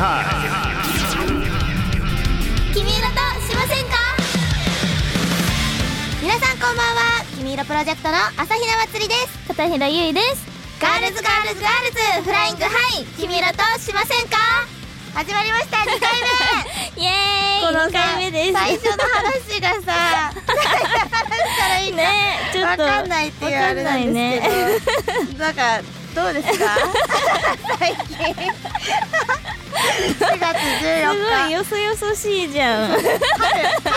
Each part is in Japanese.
ハ君色としませんか？皆さんこんばんは。君色プロジェクトの朝比奈まつりです。片平ゆいです。 Girls Girls Girls Flying High。君色としませんか？始まりました。2回目。イエーイ。この2回目です。最初の話がさ何したらいいかねちょっとわかんないっていうあれなんですけど。なんかどうですか？最近。4月す14日。ごいよそよそしいじゃん。春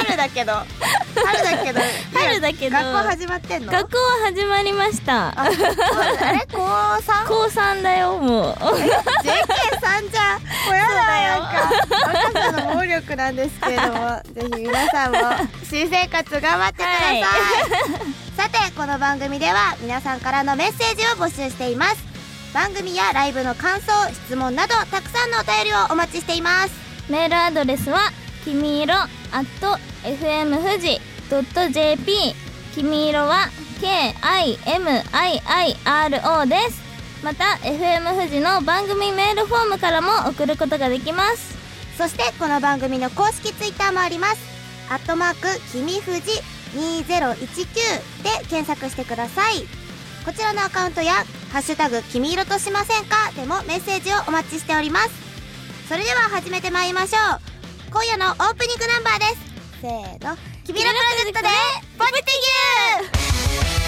春だけど。春だけど。春だけど。学校始まってんの？学校は始まりました。あれ？高 3? 高3だよもう。JK さんじゃん。もうやだなんか若さの暴力なんですけれどもぜひ皆さんも新生活頑張ってください、はさてこの番組では皆さんからのメッセージを募集しています。番組やライブの感想質問などたくさんのお便りをお待ちしています。メールアドレスはきみいろ FM 富士 .jp きみいろは KIMIIRO です。また FM 富士の番組メールフォームからも送ることができます。そしてこの番組の公式ツイッターもあります。アットマークきみふじ2019で検索してください。こちらのアカウントやハッシュタグ君色としませんかでもメッセージをお待ちしております。それでは始めてまいりましょう。今夜のオープニングナンバーです。せーの。君色プロジェクトでポジティブ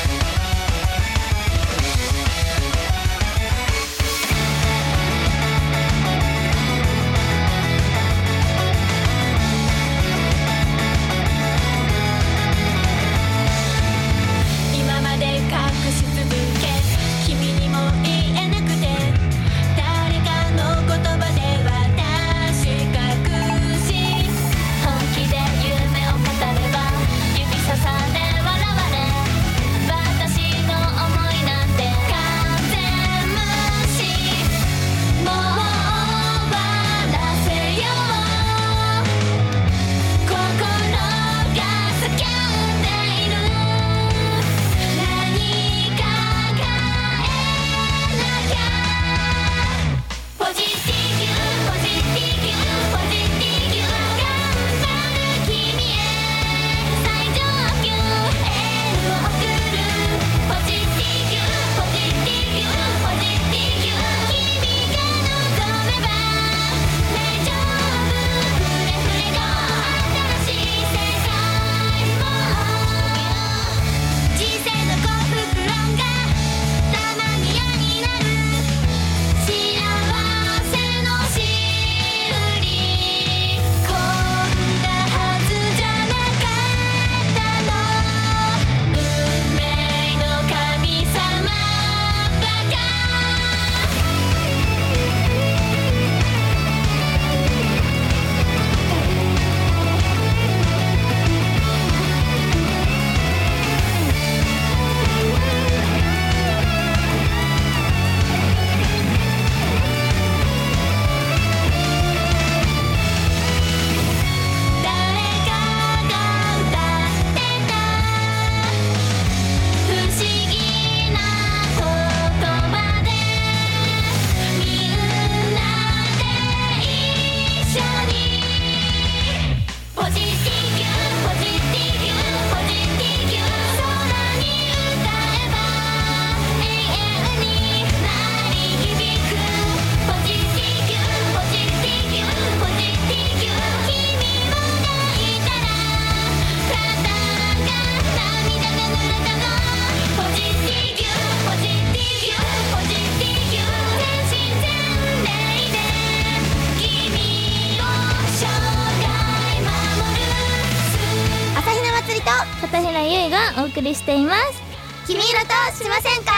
しています。君色としませんか？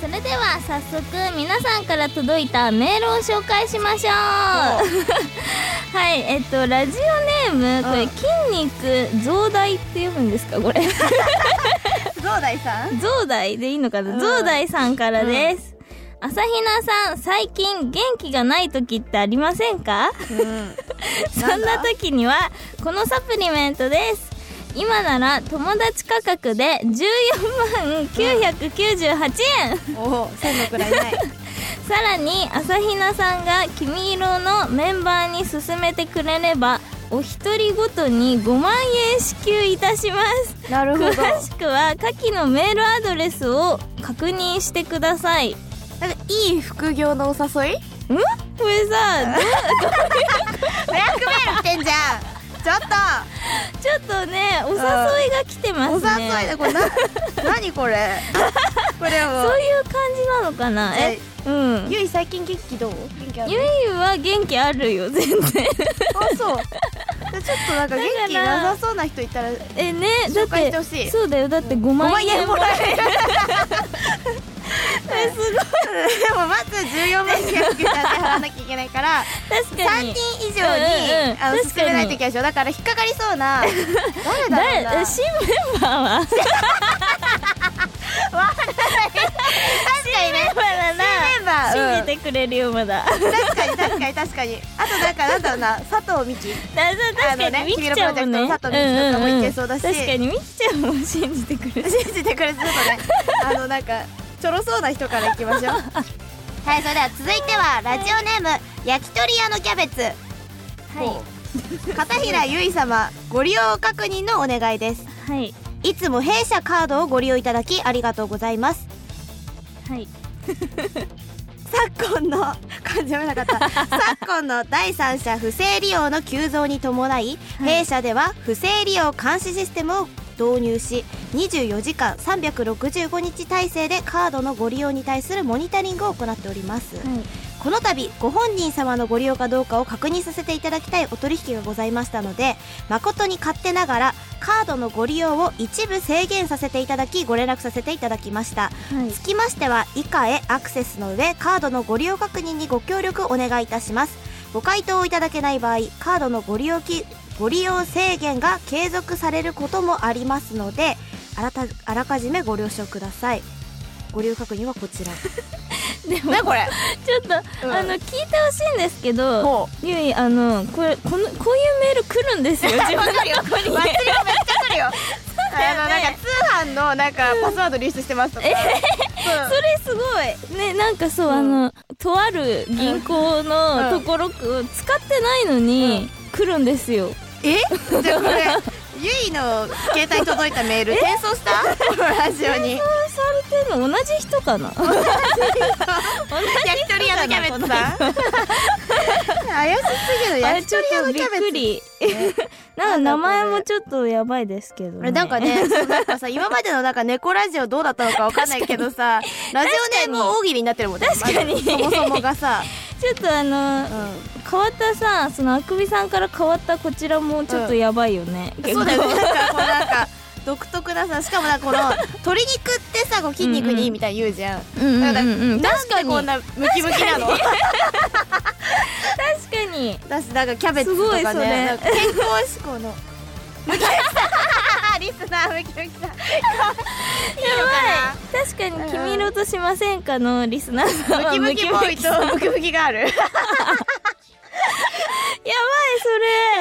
それでは早速皆さんから届いたメールを紹介しましょう。はいえっとラジオネームこれうん筋肉増大って読むんですか？これ。増大さん？増大でいいのかな、うん。増大さんからです、朝比奈さん最近元気がない時ってありませんか？うん。そんな時にはこのサプリメントです今なら友達価格で14万998円、おお千のくらいない。3 さらに朝比奈さんが君色のメンバーに勧めてくれればお一人ごとに5万円支給いたします。なるほど。詳しくは下記のメールアドレスを確認してください。んなんかいい副業のお誘い？これさど ブラックメール来てんじゃん。ちょっちょっとねお誘いが来てますね。誘いだ。これな 何これ？これはもそういう感じなのかな？えうん。ゆい最近元気どう？元気ある？ゆいは元気あるよ全然。あそう。でちょっとなんか元気なさそうな人いたらえねだっててほしい。そうだよ。だって5 5万万円もらえる えすごい。でもまず14万円払わなきゃいけないから3確かに。人以上に、うんうんあのないといけないでしょ。だから引っかかりそうな誰だろうな。新メンバーは？確かにね。メンバーだな。メンバー。うん。信じてくれるよまだ。だ確かに確かに。確かにあとなんかなんだろうな。佐藤美希だ確かあのねにみきちゃんもね。君のプロジェクトの佐藤みきとかもいけそうだしんんん。確かにみきちゃんも信じてくれる。信じてくれてるとね。あのなんかちょろそうな人からいきましょう。はいそれでは続いてはラジオネーム焼き鳥屋のキャベツ。はい。片平ゆい様ご利用確認のお願いです。はい。いつも弊社カードをご利用いただきありがとうございます。はい。昨今の感じなかった。昨今の第三者不正利用の急増に伴い、弊社では不正利用監視システムを導入し24時間365日体制でカードのご利用に対するモニタリングを行っております、この度ご本人様のご利用かどうかを確認させていただきたいお取引がございましたので誠に勝手ながらカードのご利用を一部制限させていただきご連絡させていただきました。はい。つきましては以下へアクセスの上カードのご利用確認にご協力お願いいたします。ご回答をいただけない場合カードのご利用きご利用制限が継続されることもありますのであらたあらかじめご了承ください。ご利用確認はこちら。でもねこれ。ちょっと、うん。あの聞いてほしいんですけどほゆいあのこれこのこういうメール来るんですよ 自分のとこにめっちゃ来るよ。あのなんか通販のなんかパスワード流出してますとか、それすごい。ねなんかそう、うん。あのとある銀行のところ、使ってないのに、来るんですよえ？じゃあこれゆいの携帯に届いたメール転送した？ラジオに。そうされてるの？同じ人かな？同じ焼き鳥屋のキャベツさん怪しすぎるあ焼き鳥屋のキャベツなんか名前もちょっとやばいですけどねなんかね、なんかさ、今までのなんか猫ラジオどうだったのかわかんないけどさ、ラジオネーム大喜利になってるもんね。確かにまずそもそもがさ、ちょっとあの、う変わったさそのあくびさんから変わったこちらもちょっとやばいよね、ん。そうだよね。なんかこうなんか、独特なさ、しかもなんかこの、鶏肉ってさ、こう筋肉にいいみたいに言うじゃん。うんから確かにでこんなムキムキなの？確かに 私なんかキャベツとすごいそれかね、健康志向の。ムキムキさんリスナームキムキさん。やばい確かに「君色としませんか?」のリスナーさんはムキムキとムキムキがある。そ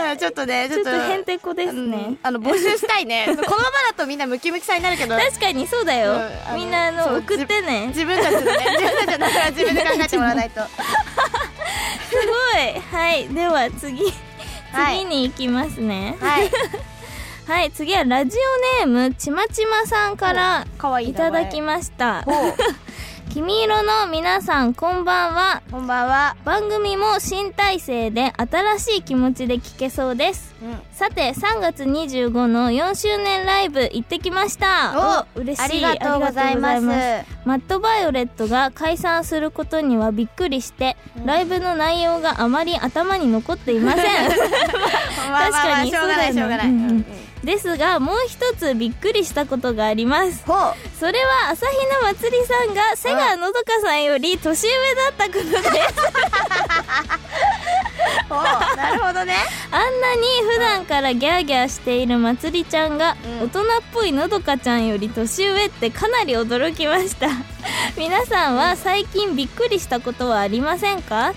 れちょっとね、ちょっと。へんてこですね、うんあの募集したいね このままだとみんなムキムキさんになるけど確かにそうだよ、うんみんなあの送ってね自分たちでね 自分たちの中から自分で考えてもらわないとすごいはいでは次はい次に行きますねはいはい、次はラジオネームちまちまさんからいいいただきました。君色の皆さんこんばんは。こんばんは。番組も新体制で新しい気持ちで聞けそうです。うん。さて3月25の4周年ライブ行ってきました。お嬉しい。ありがとうございます。マットバイオレットが解散することにはびっくりして、ライブの内容があまり頭に残っていません。確かにしょうがないしょうがない。うん。うんうんですがもう一つびっくりしたことがあります。それは朝比奈まつりさんが瀬川のどかさんより年上だったことです。なるほどね。あんなに普段からギャーギャーしているまつりちゃんがうん。大人っぽいのどかちゃんより年上ってかなり驚きました。皆さんは最近びっくりしたことはありませんか？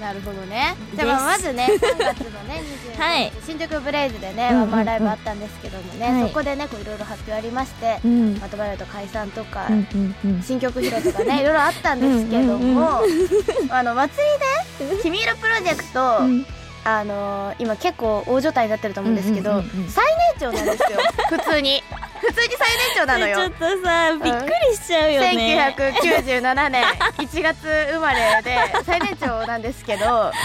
なるほどね。じゃあまずね 3月のね25はい。日新宿ブレイズでね、うんうんうん。ワンマンライブあったんですけどもね、はい。そこでねこういろいろ発表ありまして、うん。まとまると解散とか、うんうんうん。新曲披露とかねいろいろあったんですけども、あの祭りで「君色プロジェクト」うん。あのー今結構大所帯になってると思うんですけど、うんうんうんうん。最年長なんですよ普通に普通に最年長なのよ。ちょっとさびっくりしちゃうよね。1997年1月生まれで最年長なんですけど。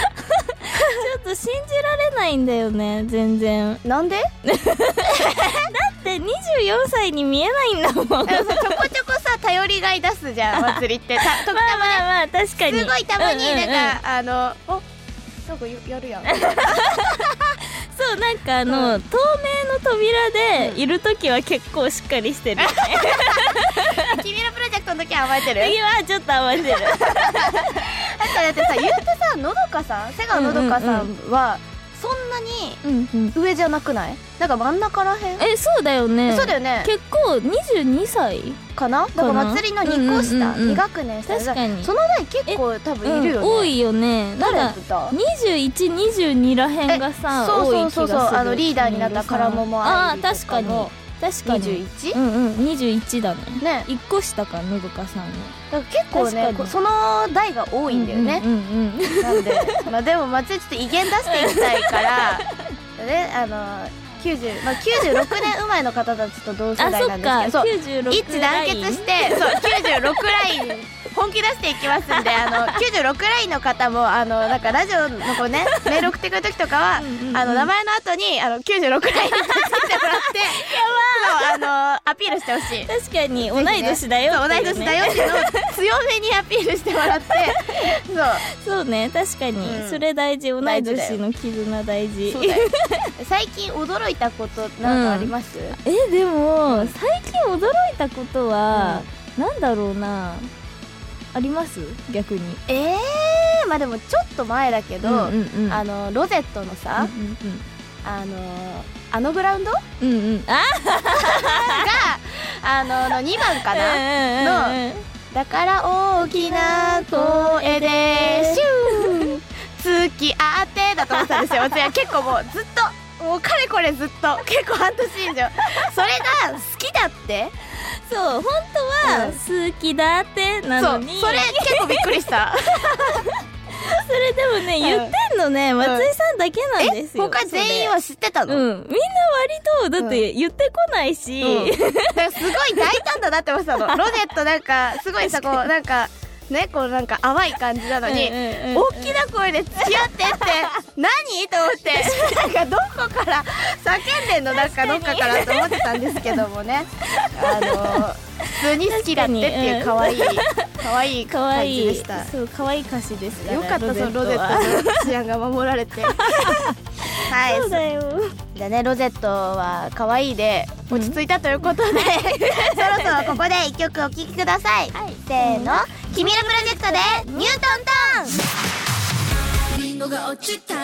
ちょっと信じられないんだよね全然。なんで？だって24歳に見えないんだもん。ちょこちょこさ頼りがい出すじゃん祭りって。た時たまね。まあまあ確かに。すごいたまにうんうんなんか、あのおなんかやるやんそうなんかあの、透明の扉でいる時は結構しっかりしてるよね。君のプロジェクトの時は甘えてる？次はちょっと甘えてる。だってさ言うてさのどかさん瀬川のどかさんはそんなにうんうん上じゃなくない？なんか真ん中らへん？えそうだよね。そうだよね。結構22歳かな？だから祭りの2個下、うんうんうんうん。2学年下確かに。その代結構多分いるよね、うん多いよね。誰だった？2122らへんがさそう多い気がする。そうそうそうあのリーダーになったカラモモああ確かに。の確かに。21? うんうん。21だね。ね。1個下かのどかさんの。だから結構ね確かに。こその代が多いんだよね。う、んうんうんなんで。まあでも祭りちょっと威厳出していきたいから ねあの90、まあ、96年生まれの方たちと同世あそなんですかけど。そう。96一致団結してそう96ライン本気出していきますんであの96ラインの方もあのなんかラジオのこうね メール送ってくる時とかはあの名前の後にあの96ラインにつけてもらってそうあのアピールしてほしい。確かに同い年だよ同い年だよっていうのを強めにアピールしてもらってそう。そうね確かに、うん。それ大事。同い年の絆大事。最近驚いたことなんかあります、えでも最近驚いたことは、なんだろうなあります？逆に。ええー、まあでもちょっと前だけど、うんうんうん。あのロゼットのさ、うんあのあのグラウンド？がうんうん。うんあ あのの2番かな、なの。だから大きな声でシュー。付き合ってだと思ってたんですよ。私は結構もうずっともうかれこれずっと結構半年以上。それが好きだって そう本当は好きだってなのに。それ結構びっくりした。それでもね言ってんのね松井さんだけなんえですよ。他全員は知ってたの、うん。みんな割とだって言ってこないし、うん。すごい大胆だなって思ってたの。ロゼットなんかすごいさこうなんかねこうなんか淡い感じなのに、大きな声で付き合ってって 何？と思ってなんかどこから叫んでんのなんかどっかからと思ってたんですけどもね。あの普通に好きだってっていう可愛い可愛い感じでいした。そう可愛い歌詞ですよかったそのロゼッはト。の治安が守られて。はい。そうだよ。じゃあねロゼットは可愛いで落ち着いたということで、そろそろここで一曲お聴きください、せーの「君のプロジェクト」で「ニュートントン」リンゴが落ちた。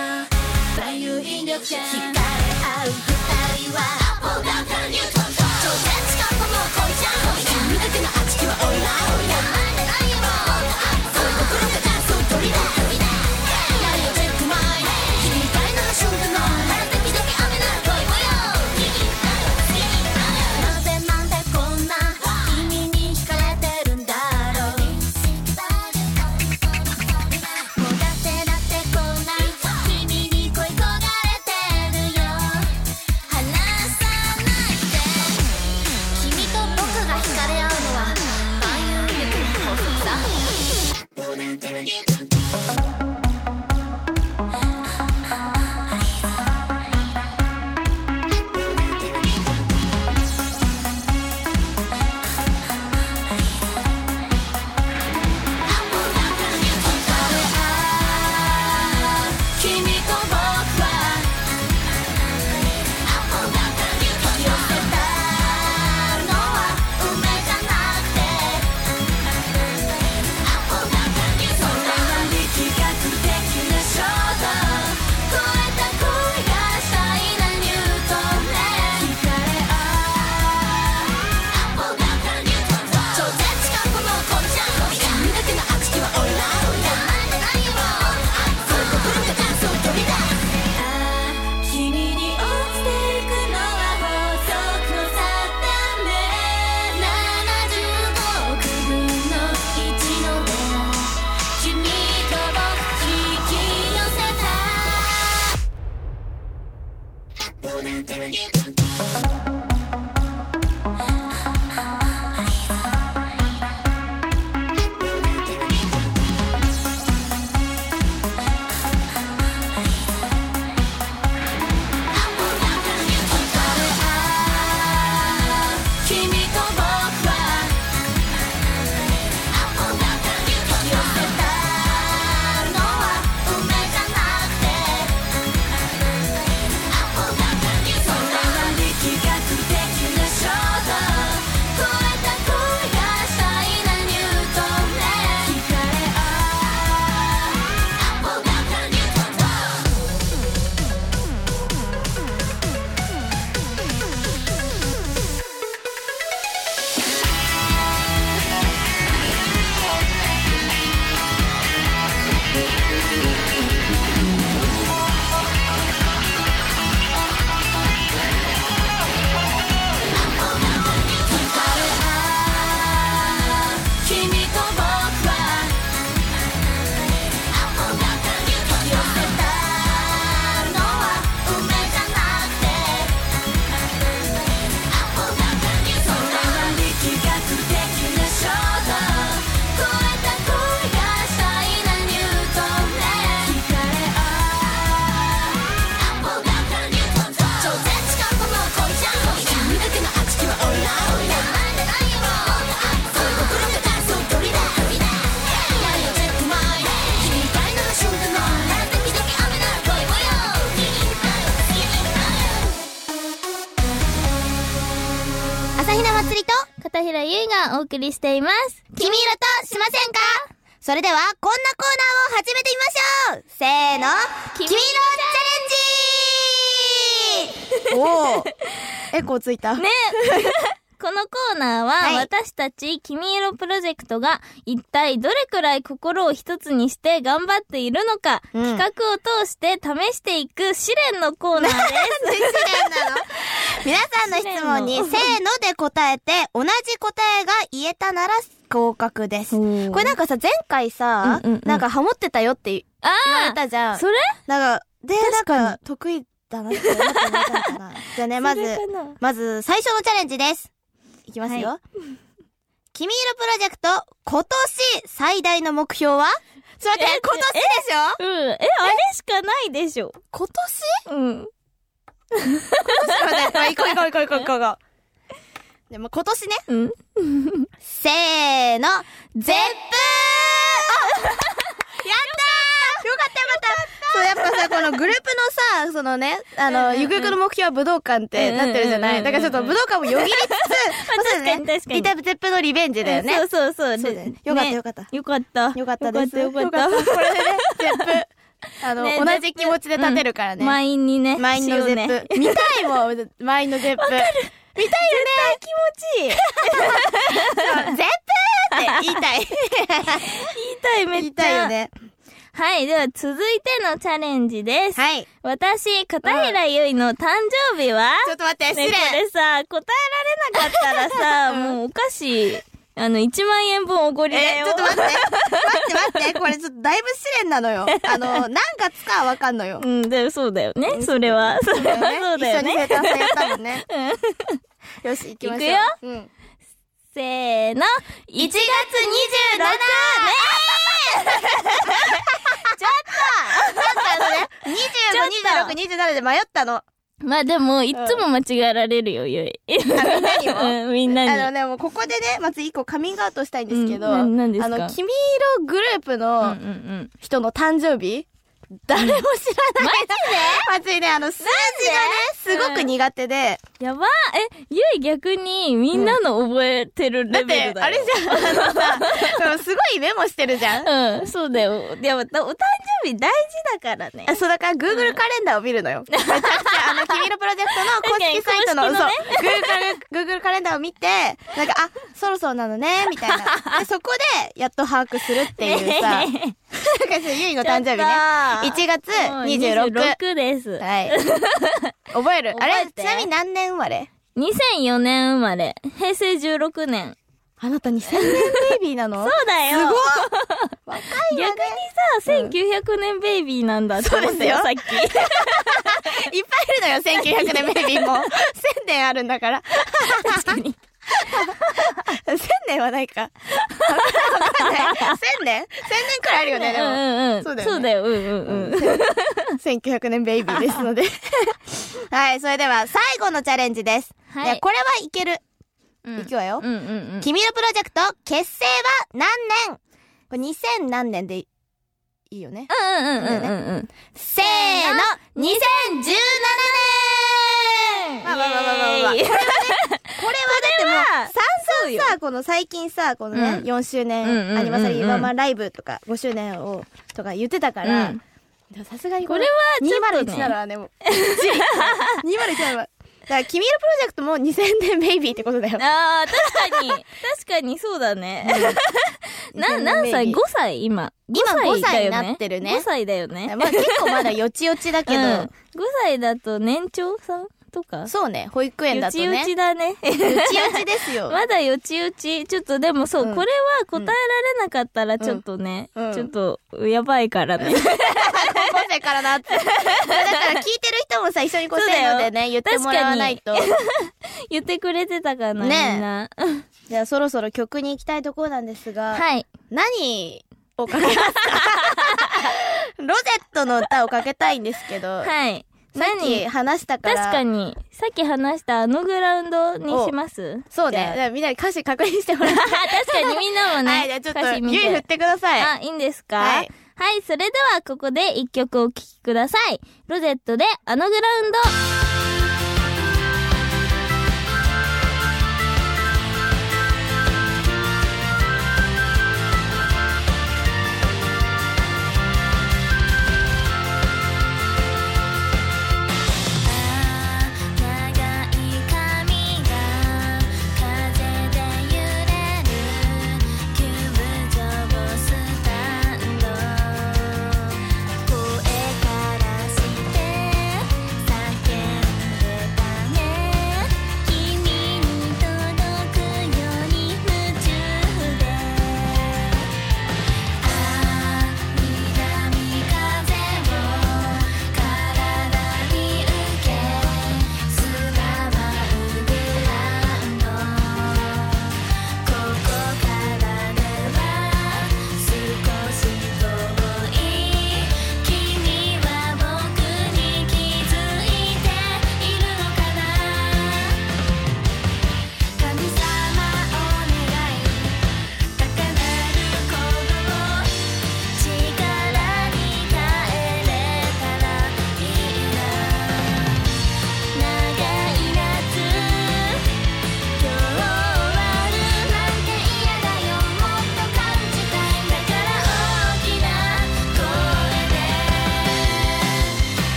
万有引力者惹かれ合う二人はアポだからニュートントン超絶過去も恋じゃん。君だけのあちきはオイラオイラしています。君色としませんか？それでは、こんなコーナーを始めてみましょう。せーの。君色チャレンジ。おおエコーついた。ねこのコーナーは、はい私たち君色プロジェクトが一体どれくらい心を一つにして頑張っているのか、うん企画を通して試していく試練のコーナーです。試練なの？皆さんの質問に、試せーので答えて、同じ答えが言えたなら合格です。これなんかさ、前回さ、うんうんうんなんかハモってたよって言あわれあたじゃん。それ？なんか、で、なん確か得意だなって思ってもらえたのかな。じゃあね、まずまず、最初のチャレンジです。いきますよ。は 君色プロジェクト、今年最大の目標は？ちょっと待って、え今年でしょ？うん。え、あれしかないでしょ。今年？うん。ちょっと待って、行こう行こう行こう行こう行こう行こう。でも今年ね、うん。せーの、ゼップーあやったーよかったよかったそう、やっぱさ、このグループのさ、そのね、あの、ゆくゆくの目標は武道館ってなってるじゃなうんうんうんうんい？だからちょっと武道館をよぎりつつ、確かに確かにリタブゼップのリベンジだよね。そうそうそう。そうだよねよかったよかったねよかった。よかったです。よかったよかった。これでね、ゼップ、あの、ね同じ気持ちで立てるからね。満員にね。満員のゼップ。見たいもん、満員のゼップ。見たいよね。気持ちいい。ゼップって言いたい。言いたい、めっちゃ。言いたいよ。ね。はい、では続いてのチャレンジです。はい。私、片平ゆいの誕生日は、ちょっと待って、ね、失礼。これさ、答えられなかったらさ、もうお菓子、あの、1万円分おごりだえー、よ。ちょっと待って。待って待って。これちょっとだいぶ試練なのよ。あの、何月かはわかんのよ。うん、でもそうだよね。それは。それはそうだよ一緒にね。生誕祭やったもんね。よし、行きましょう。行くようん。せーの。1月 27! ね 25、26、27で迷ったの。まあでも、いつも間違えられるよ、ゆい。みんなにも？うんみんなに。あのね、もうここでね、まず一個カミングアウトしたいんですけど、あの、君色グループのん人の誕生日、誰も知らない。マジで？マジで、あの、数字がね、すごく苦手で、うん。やばえ、ゆい逆にみんなの覚えてるだって、レベルだよ。あれじゃん、あのさ、すごいメモしてるじゃん。うん、そうだよ。でも、お誕生日大事だからねあ。そう、だから Google カレンダーを見るのよ。めちゃくちゃ、あの、君色プロジェクトの公式サイトの、確そう Google、Google カレンダーを見て、なんか、あ、そろそろなのね、みたいな。で、そこで、やっと把握するっていうさ、ゆいの誕生日ね。1月26。26です。はい。覚える？あれちなみに何年生まれ？2004年生まれ。平成16年。あなた2000年ベイビーなの？そうだよ。すごい 若い逆わにね。さ、1900年ベイビーなんだって思ったよ、さっ いっぱいいるのよ、1900年ベイビーも。1000年あるんだから。き。確かに。1000年はないか。わかんない。1000年 ?1000 年くらいあるよね、でうも。んうんうん。そうだよねそうだよ。うんうんうん。1900年ベイビーですので。はい、それでは最後のチャレンジです。はいいや、これはいける。うんいくわよ。うんうんうん。君のプロジェクト、結成は何年？これ2000何年でいいよね。うんうんうんうんうん。せーの、2017年まあまあまあまあまあまあ。これはれはだってもう、散々さ、この最近さ、このね、うん4周年アニバーサリーワンマンライブとか、5周年を、とか言ってたから、うんでもさすがにこれはちょっとね2017はね、もう、2017は、だから、君のプロジェクトも2000年ベイビーってことだよ。ああ、確かに。確かにそうだね。な、2000年何歳ベイビー ?5 歳今。今5 5歳になってるね5歳だよね。まあ結構まだよちよちだけど、うん、5歳だと年長さんとか？そうね、保育園だとね。よちよちだね。よちよちですよ。まだよちよち。ちょっとでもそう、うんこれは答えられなかったらちょっとね、うんちょっとやばいからね。高校生からなって。だから聞いてる人もさ、一緒にこうせーのでね、言ってもらわないと。言ってくれてたかな、ねえみんな。じゃあそろそろ曲に行きたいところなんですが、はい。何をかけますか？ロゼットの歌をかけたいんですけど、はい。さっき何話したから。確かに、さっき話したあのグラウンドにします？そうね。みんなに歌詞確認してもらって。確かにみんなもね、はい、じゃあちょっと、ゆい振ってください。あ、いいんですか？はい。はい、それではここで一曲お聴きください。ロゼットであのグラウンド。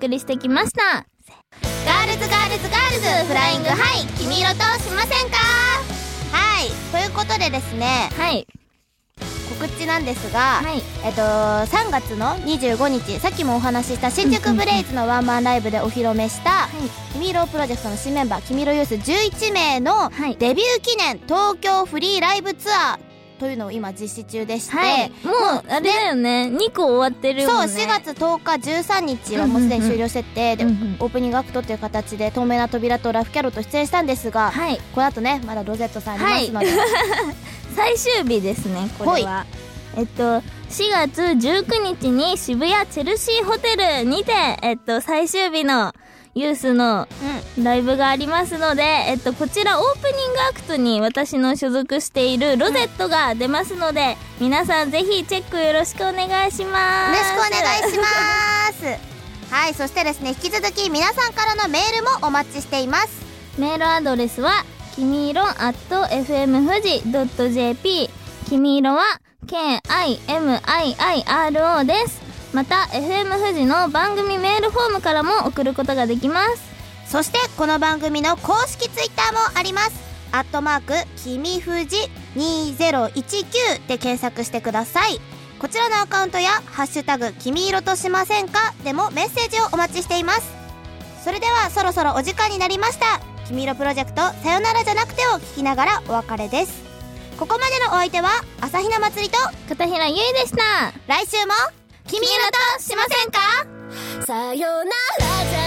送りしてきました。 Girls Girls Girls Flying High 君色としませんか？はい。ということでですねはい。告知なんですが、はい。えっと3月の25日さっきもお話しした新宿ブレイズのワンマンライブでお披露目した「君色プロジェクト」の新メンバー君色ユース11名のはい。デビュー記念東京フリーライブツアーというのを今実施中でして、はい。もうあれだよね。2個終わってるそうもんね。4月10日13日はもうすでに終了してて、でオープニングアクトっていう形で透明な扉とラフキャロと出演したんですが、はい。この後ねまだロゼットさんありますので、最終日ですねこれは。えっと4月19日に渋谷チェルシーホテルにてえっと最終日のユースのうんライブがありますので、えっと、こちらオープニングアクトに私の所属しているロゼットが出ますので、皆さんぜひチェックよろしくお願いします。よろしくお願いします はいそしてですね引き続き皆さんからのメールもお待ちしていますメールアドレスは、きみいろ at fm 富士 .jp。きみいろは、k-i-m-i-i-r-o です。また、FM 富士の番組メールフォームからも送ることができます。そしてこの番組の公式ツイッターもありますアットマークきみふじ2019で検索してくださいこちらのアカウントや「ハッシュタグ君色としませんか?」でもメッセージをお待ちしていますそれではそろそろお時間になりました「君色プロジェクトさよならじゃなくて」を聞きながらお別れですここまでのお相手は朝比奈祭りと片平ゆいでした。来週も君色としませんかさよなら